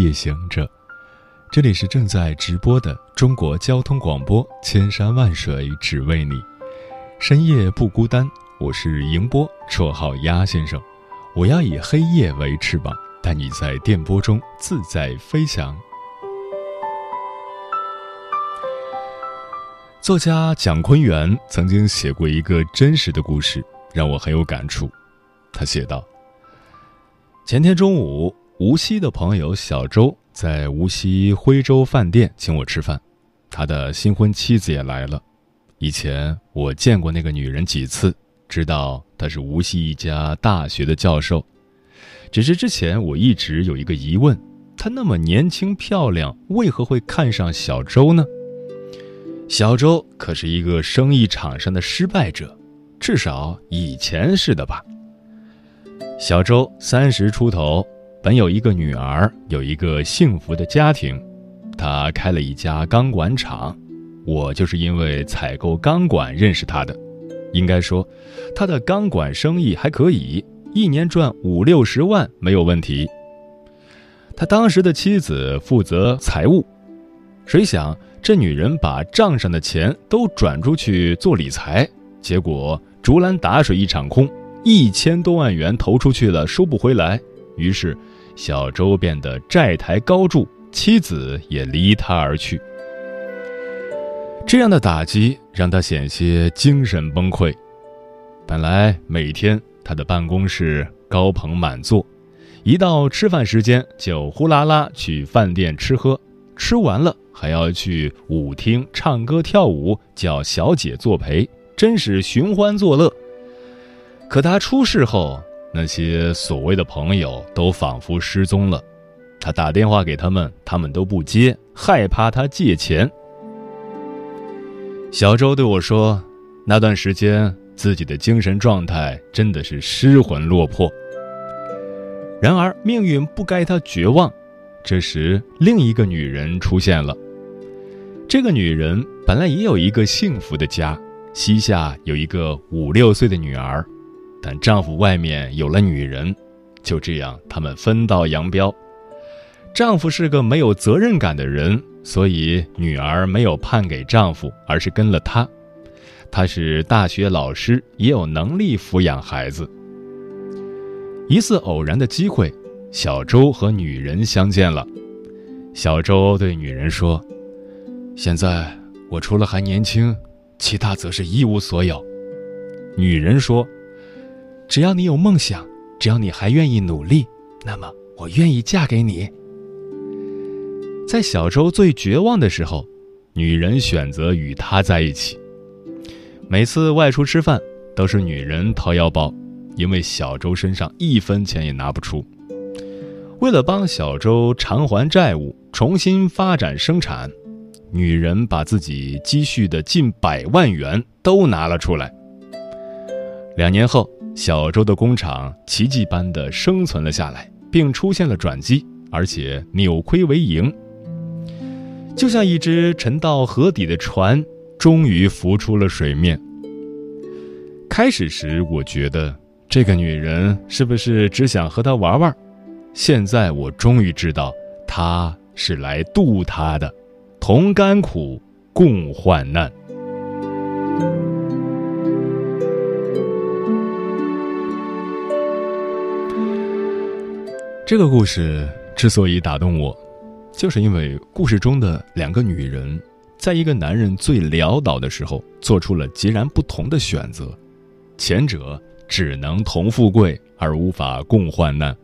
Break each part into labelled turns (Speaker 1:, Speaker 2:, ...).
Speaker 1: 夜行者，这里是正在直播的中国交通广播，千山万水只为你，深夜不孤单。我是迎波，绰号鸭先生。我要以黑夜为翅膀，带你在电波中自在飞翔。作家蒋坤元曾经写过一个真实的故事，让我很有感触。他写道：前天中午。无锡的朋友小周在无锡徽州饭店请我吃饭，他的新婚妻子也来了。以前我见过那个女人几次，知道她是无锡一家大学的教授。只是之前我一直有一个疑问：她那么年轻漂亮，为何会看上小周呢？小周可是一个生意场上的失败者，至少以前是的吧。小周三十出头。本有一个女儿，有一个幸福的家庭，他开了一家钢管厂，我就是因为采购钢管认识他的。应该说，他的钢管生意还可以，一年赚五六十万没有问题。他当时的妻子负责财务，谁想这女人把账上的钱都转出去做理财，结果竹篮打水一场空，一千多万元投出去了，收不回来，于是。小周变得债台高筑，妻子也离他而去。这样的打击让他险些精神崩溃。本来每天他的办公室高朋满座，一到吃饭时间就呼啦啦去饭店吃喝，吃完了还要去舞厅唱歌跳舞，叫小姐作陪，真是寻欢作乐。可他出事后。那些所谓的朋友都仿佛失踪了，他打电话给他们，他们都不接，害怕他借钱。小周对我说：“那段时间自己的精神状态真的是失魂落魄。”然而命运不该他绝望，这时另一个女人出现了。这个女人本来也有一个幸福的家，膝下有一个五六岁的女儿。但丈夫外面有了女人，就这样他们分道扬镳。丈夫是个没有责任感的人，所以女儿没有判给丈夫，而是跟了他。他是大学老师，也有能力抚养孩子。一次偶然的机会，小周和女人相见了。小周对女人说：“现在我除了还年轻，其他则是一无所有。”女人说。只要你有梦想，只要你还愿意努力，那么我愿意嫁给你。在小周最绝望的时候，女人选择与他在一起。每次外出吃饭，都是女人掏腰包，因为小周身上一分钱也拿不出。为了帮小周偿还债务，重新发展生产，女人把自己积蓄的近百万元都拿了出来。两年后。小周的工厂奇迹般的生存了下来，并出现了转机，而且扭亏为盈。就像一只沉到河底的船，终于浮出了水面。开始时，我觉得这个女人是不是只想和他玩玩？现在我终于知道，她是来渡他的，同甘苦，共患难。这个故事之所以打动我，就是因为故事中的两个女人，在一个男人最潦倒的时候，做出了截然不同的选择。前者只能同富贵而无法共患难，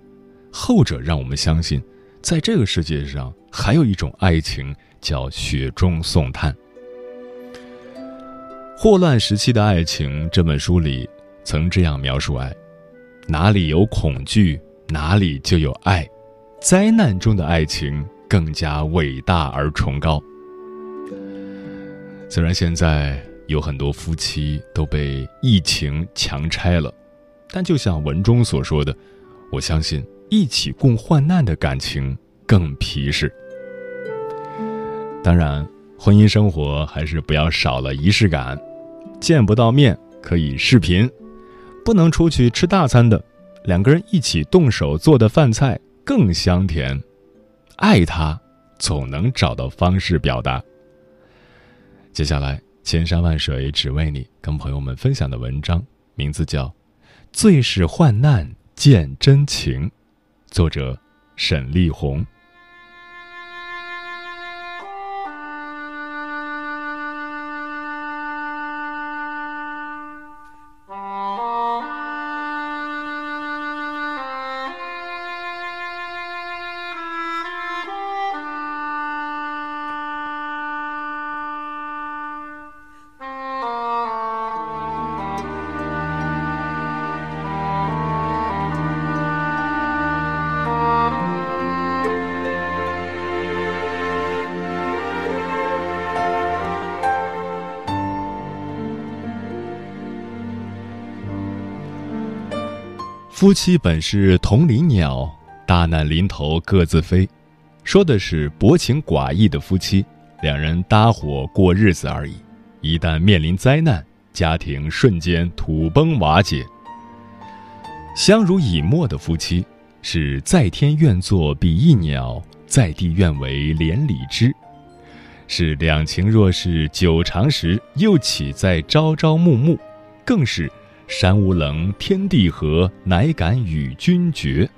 Speaker 1: 后者让我们相信，在这个世界上还有一种爱情叫雪中送炭。《霍乱时期的爱情》这本书里曾这样描述爱：哪里有恐惧。哪里就有爱，灾难中的爱情更加伟大而崇高。虽然现在有很多夫妻都被疫情强拆了，但就像文中所说的，我相信一起共患难的感情更皮实。当然，婚姻生活还是不要少了仪式感，见不到面可以视频，不能出去吃大餐的，两个人一起动手做的饭菜更香甜。爱他，总能找到方式表达。接下来，千山万水只为你，跟朋友们分享的文章名字叫《最是患难见真情》，作者沈丽红。夫妻本是同林鸟，大难临头各自飞。说的是薄情寡义的夫妻，两人搭伙过日子而已。一旦面临灾难，家庭瞬间土崩瓦解。相濡以沫的夫妻，是在天愿作比翼鸟，在地愿为连理枝。是两情若是久长时，又岂在朝朝暮暮？更是。山无棱，天地合，乃敢与君绝。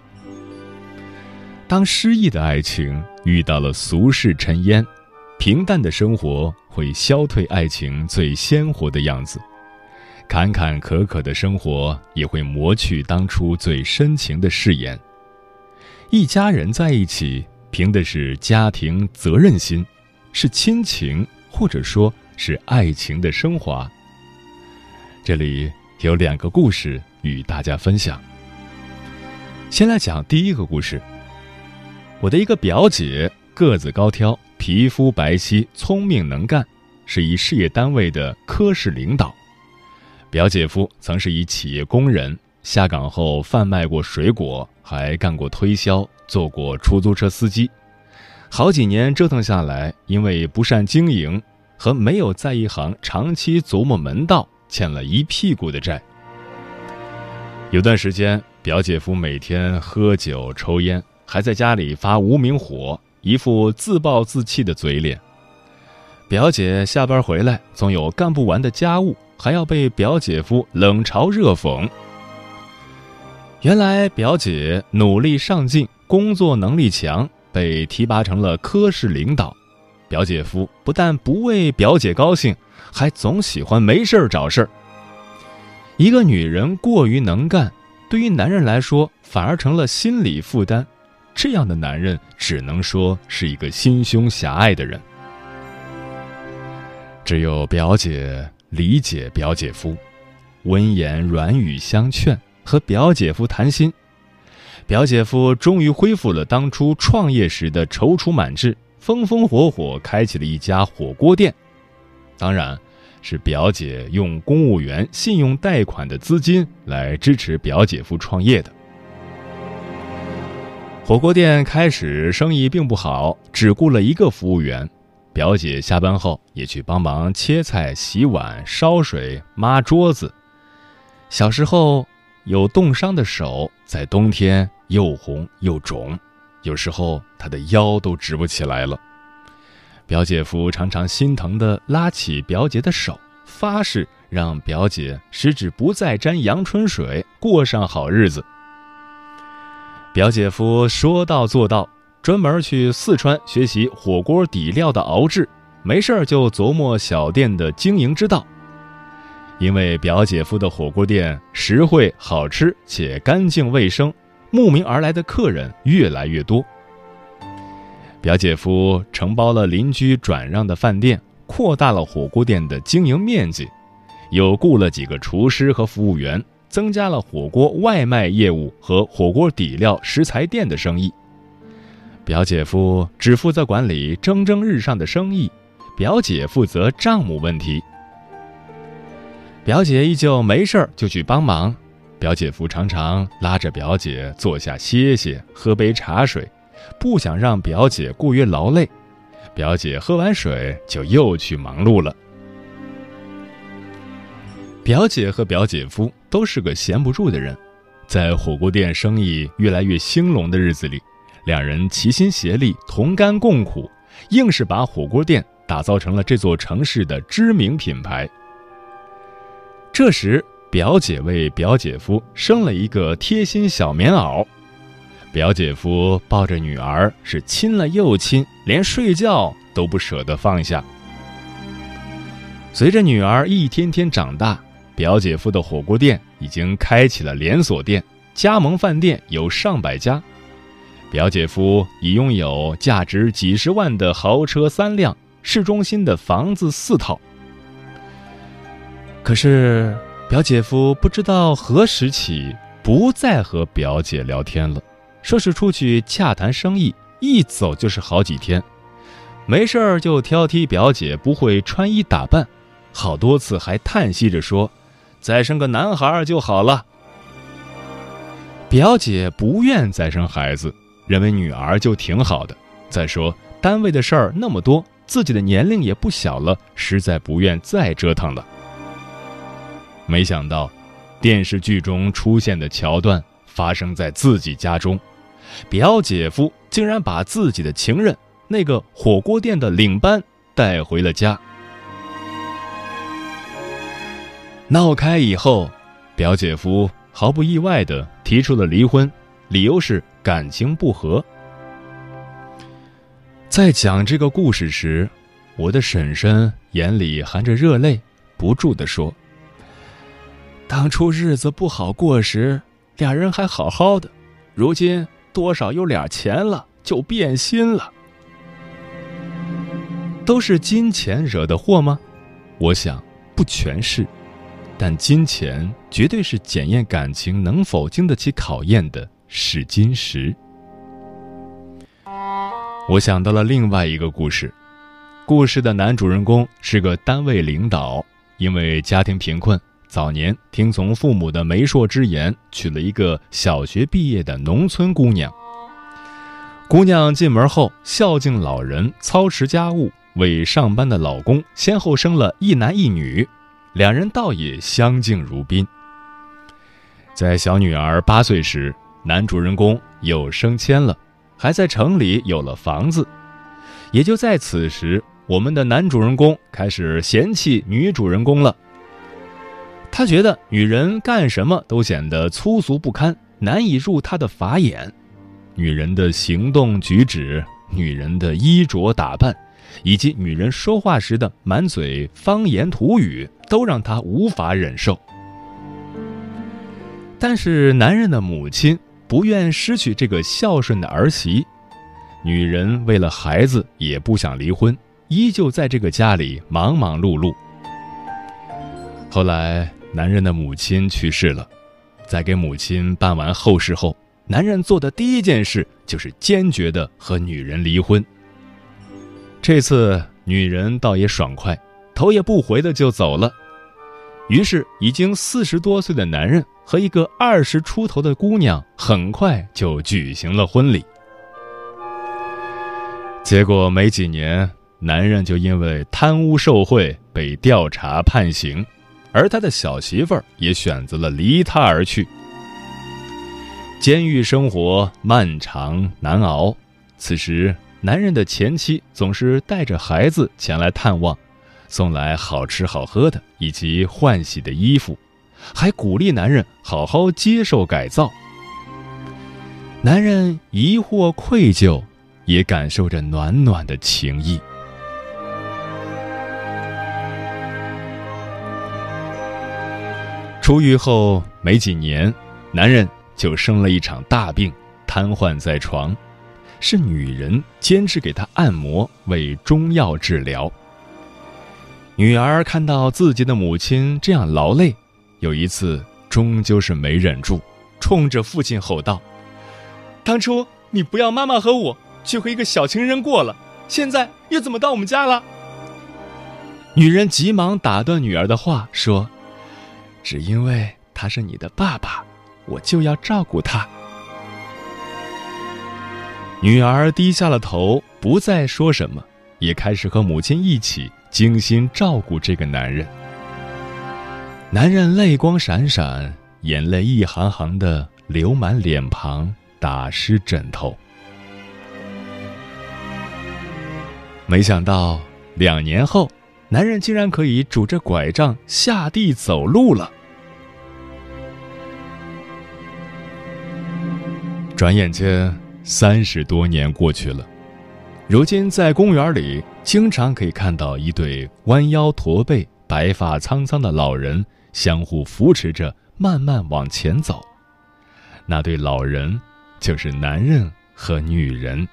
Speaker 1: 当诗意的爱情遇到了俗世尘烟，平淡的生活会消退爱情最鲜活的样子；坎坎坷坷的生活也会磨去当初最深情的誓言。一家人在一起，凭的是家庭责任心，是亲情，或者说是爱情的升华。这里。有两个故事与大家分享。先来讲第一个故事。我的一个表姐个子高挑，皮肤白皙，聪明能干，是一事业单位的科室领导。表姐夫曾是一企业工人，下岗后贩卖过水果，还干过推销，做过出租车司机。好几年折腾下来，因为不善经营和没有在一行长期琢磨门道。欠了一屁股的债。有段时间，表姐夫每天喝酒抽烟，还在家里发无名火，一副自暴自弃的嘴脸。表姐下班回来，总有干不完的家务，还要被表姐夫冷嘲热讽。原来表姐努力上进，工作能力强，被提拔成了科室领导。表姐夫不但不为表姐高兴。还总喜欢没事儿找事儿。一个女人过于能干，对于男人来说反而成了心理负担。这样的男人只能说是一个心胸狭隘的人。只有表姐理解表姐夫，温言软语相劝，和表姐夫谈心。表姐夫终于恢复了当初创业时的踌躇满志，风风火火开起了一家火锅店。当然，是表姐用公务员信用贷款的资金来支持表姐夫创业的。火锅店开始生意并不好，只雇了一个服务员。表姐下班后也去帮忙切菜、洗碗、烧水、抹桌子。小时候有冻伤的手，在冬天又红又肿，有时候她的腰都直不起来了。表姐夫常常心疼地拉起表姐的手，发誓让表姐十指不再沾阳春水，过上好日子。表姐夫说到做到，专门去四川学习火锅底料的熬制，没事儿就琢磨小店的经营之道。因为表姐夫的火锅店实惠、好吃且干净卫生，慕名而来的客人越来越多。表姐夫承包了邻居转让的饭店，扩大了火锅店的经营面积，又雇了几个厨师和服务员，增加了火锅外卖业务和火锅底料食材店的生意。表姐夫只负责管理蒸蒸日上的生意，表姐负责账目问题。表姐依旧没事儿就去帮忙，表姐夫常常拉着表姐坐下歇歇，喝杯茶水，不想让表姐过于劳累。表姐喝完水就又去忙碌了。表姐和表姐夫都是个闲不住的人，在火锅店生意越来越兴隆的日子里，两人齐心协力，同甘共苦，硬是把火锅店打造成了这座城市的知名品牌。这时，表姐为表姐夫生了一个贴心小棉袄，表姐夫抱着女儿是亲了又亲，连睡觉都不舍得放下。随着女儿一天天长大，表姐夫的火锅店已经开启了连锁店，加盟饭店有上百家。表姐夫已拥有价值几十万的豪车三辆，市中心的房子四套。可是，表姐夫不知道何时起不再和表姐聊天了，说是出去洽谈生意，一走就是好几天，没事儿就挑剔表姐不会穿衣打扮，好多次还叹息着说：“再生个男孩就好了。”表姐不愿再生孩子，认为女儿就挺好的。再说单位的事儿那么多，自己的年龄也不小了，实在不愿再折腾了。没想到，电视剧中出现的桥段发生在自己家中，表姐夫竟然把自己的情人那个火锅店的领班带回了家。闹开以后，表姐夫毫不意外的提出了离婚，理由是感情不和。在讲这个故事时，我的婶婶眼里含着热泪，不住的说。当初日子不好过时，俩人还好好的，如今多少有点钱了，就变心了。都是金钱惹的祸吗？我想不全是，但金钱绝对是检验感情能否经得起考验的试金石。我想到了另外一个故事，故事的男主人公是个单位领导，因为家庭贫困。早年听从父母的媒妁之言，娶了一个小学毕业的农村姑娘。姑娘进门后孝敬老人，操持家务，为上班的老公先后生了一男一女，两人倒也相敬如宾。在小女儿八岁时，男主人公又升迁了，还在城里有了房子。也就在此时，我们的男主人公开始嫌弃女主人公了。他觉得女人干什么都显得粗俗不堪，难以入他的法眼。女人的行动举止、女人的衣着打扮，以及女人说话时的满嘴方言土语，都让他无法忍受。但是男人的母亲不愿失去这个孝顺的儿媳，女人为了孩子也不想离婚，依旧在这个家里忙忙碌碌。后来。男人的母亲去世了，在给母亲办完后事后，男人做的第一件事就是坚决的和女人离婚。这次女人倒也爽快，头也不回的就走了。于是，已经四十多岁的男人和一个二十出头的姑娘很快就举行了婚礼。结果没几年，男人就因为贪污受贿被调查判刑。而他的小媳妇儿也选择了离他而去。监狱生活漫长难熬，此时男人的前妻总是带着孩子前来探望，送来好吃好喝的以及换洗的衣服，还鼓励男人好好接受改造。男人疑惑愧疚，也感受着暖暖的情谊。出狱后没几年，男人就生了一场大病，瘫痪在床，是女人坚持给他按摩，为中药治疗。女儿看到自己的母亲这样劳累，有一次终究是没忍住，冲着父亲吼道：“当初你不要妈妈和我，去和一个小情人过了，现在又怎么到我们家了？”女人急忙打断女儿的话，说：“只因为他是你的爸爸，我就要照顾他。”女儿低下了头，不再说什么，也开始和母亲一起精心照顾这个男人。男人泪光闪闪，眼泪一行行的流满脸庞，打湿枕头。没想到两年后。男人竟然可以拄着拐杖下地走路了。转眼间，三十多年过去了，如今在公园里，经常可以看到一对弯腰驼背、白发苍苍的老人相互扶持着，慢慢往前走。那对老人，就是男人和女人。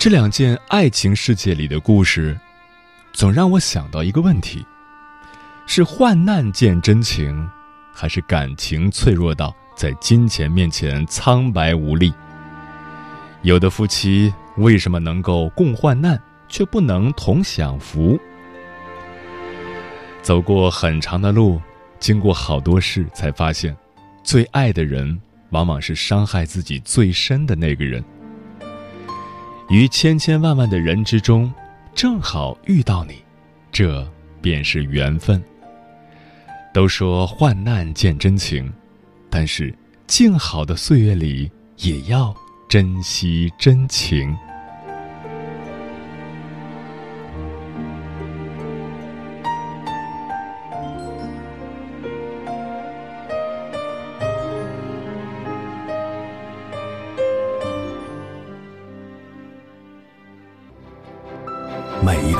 Speaker 1: 这两件爱情世界里的故事，总让我想到一个问题：是患难见真情，还是感情脆弱到在金钱面前苍白无力？有的夫妻为什么能够共患难，却不能同享福？走过很长的路，经过好多事，才发现，最爱的人，往往是伤害自己最深的那个人。于千千万万的人之中，正好遇到你，这便是缘分。都说患难见真情，但是静好的岁月里，也要珍惜真情。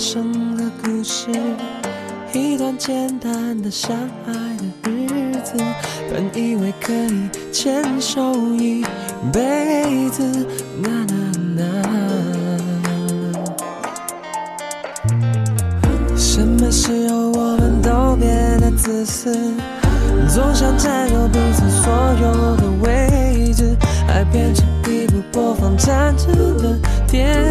Speaker 2: 生的故事，一段简单的相爱的日子，本以为可以牵手一辈子，呐呐呐。什么时候我们都变得自私，总想占有彼此所有的位置，爱变成一部播放战争的电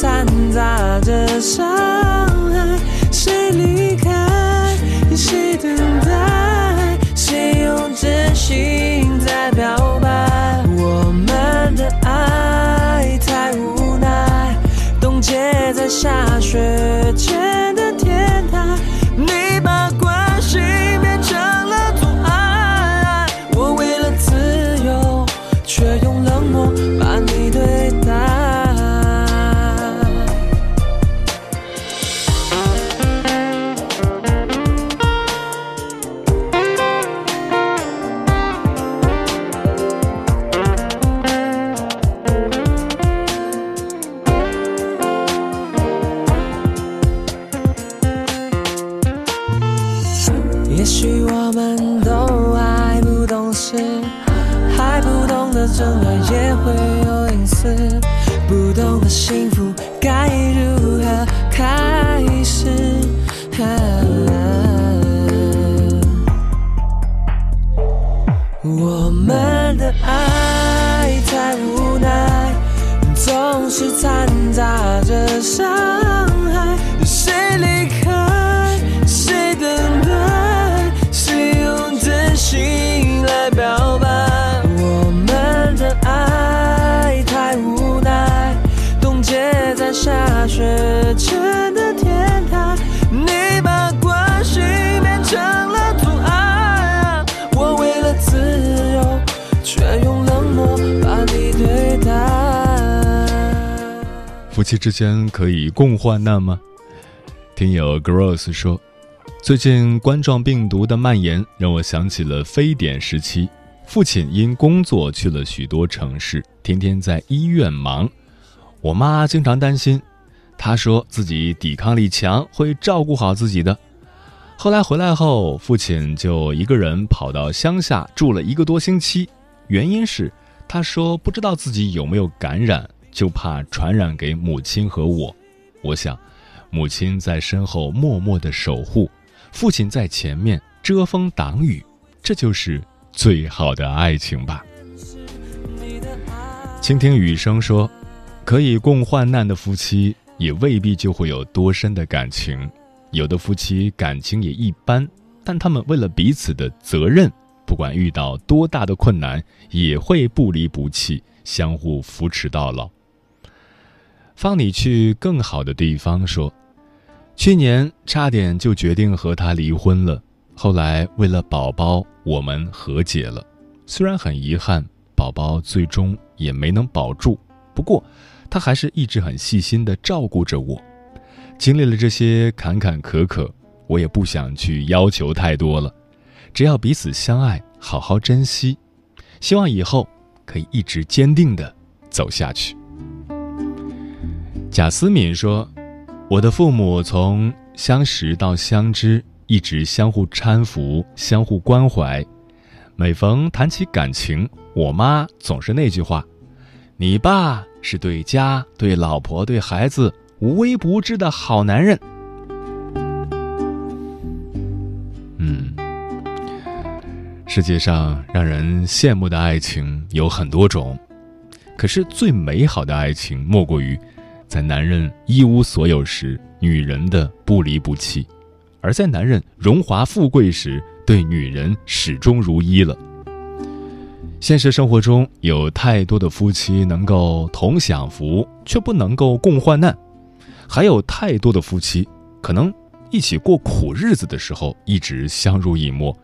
Speaker 2: 掺杂着伤害。谁离开，谁等待，谁用真心在表白。我们的爱太无奈，冻结在下雪前的
Speaker 1: 妻之间可以共患难吗？听友 Gross 说，最近冠状病毒的蔓延让我想起了非典时期，父亲因工作去了许多城市，天天在医院忙，我妈经常担心，她说自己抵抗力强，会照顾好自己的。后来回来后，父亲就一个人跑到乡下住了一个多星期，原因是他说不知道自己有没有感染，就怕传染给母亲和我。我想，母亲在身后默默的守护，父亲在前面遮风挡雨，这就是最好的爱情吧。倾听雨声说，可以共患难的夫妻，也未必就会有多深的感情。有的夫妻感情也一般，但他们为了彼此的责任，不管遇到多大的困难，也会不离不弃，相互扶持到老。放你去更好的地方说，去年差点就决定和他离婚了，后来为了宝宝，我们和解了。虽然很遗憾，宝宝最终也没能保住，不过他还是一直很细心的照顾着我。经历了这些坎坎坷坷，我也不想去要求太多了，只要彼此相爱，好好珍惜，希望以后可以一直坚定的走下去。贾思敏说：“我的父母从相识到相知，一直相互搀扶、相互关怀。每逢谈起感情，我妈总是那句话：‘你爸是对家、对老婆、对孩子。’”无微不至的好男人。嗯，世界上让人羡慕的爱情有很多种，可是最美好的爱情莫过于，在男人一无所有时，女人的不离不弃；而在男人荣华富贵时，对女人始终如一了。现实生活中有太多的夫妻能够同享福，却不能够共患难。还有太多的夫妻，可能一起过苦日子的时候一直相濡以沫，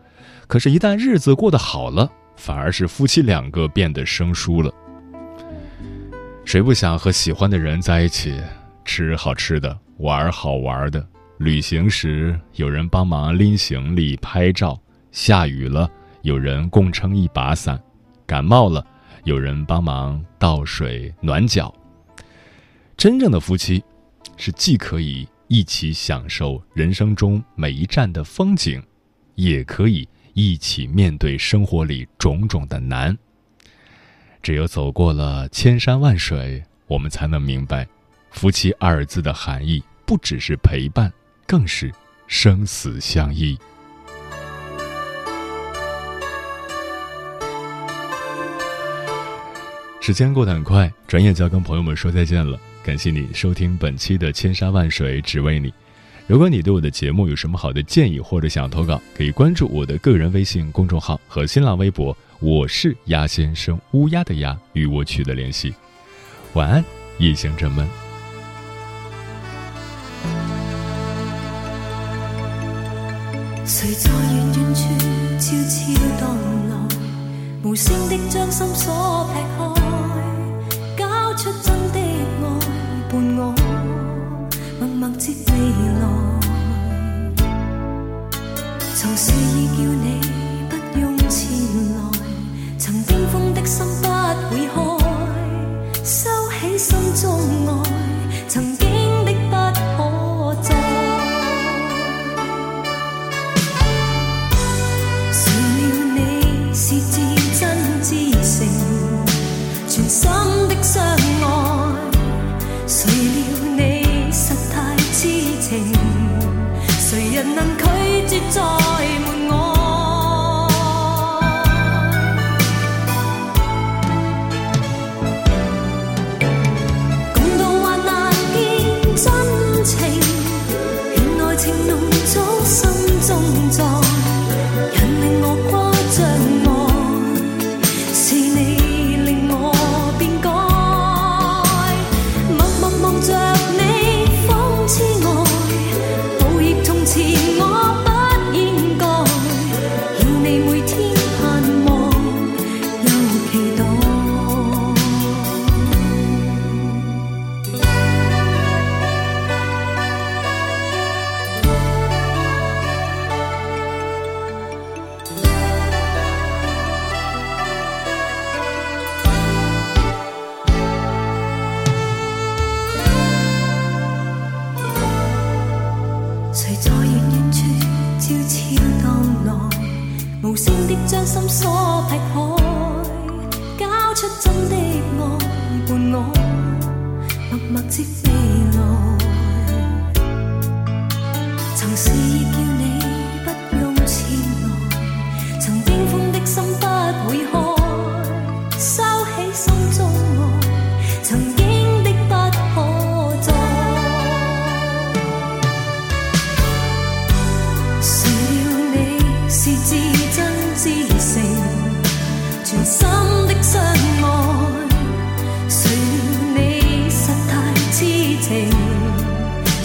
Speaker 1: 可是，一旦日子过得好了，反而是夫妻两个变得生疏了。谁不想和喜欢的人在一起，吃好吃的，玩好玩的？旅行时有人帮忙拎行李、拍照；下雨了，有人共撑一把伞；感冒了，有人帮忙倒水暖脚。真正的夫妻。是既可以一起享受人生中每一站的风景，也可以一起面对生活里种种的难。只有走过了千山万水，我们才能明白，夫妻二字的含义不只是陪伴，更是生死相依。时间过得很快，转眼就要跟朋友们说再见了。感谢你收听本期的《千山万水只为你》。如果你对我的节目有什么好的建议或者想要投稿，可以关注我的个人微信公众号和新浪微博。我是鸭先生，乌鸦的鸭，与我取得联系。晚安，夜行者们。
Speaker 3: 谁在远远处悄悄荡来，无声的将心锁劈开，交出真的爱。伴我默默接未来，曾示意叫你心不会开，收起心中爱，曾经的不可再。你是至真至诚，全心的相爱，谁？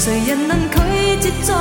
Speaker 3: 谁人能拒绝做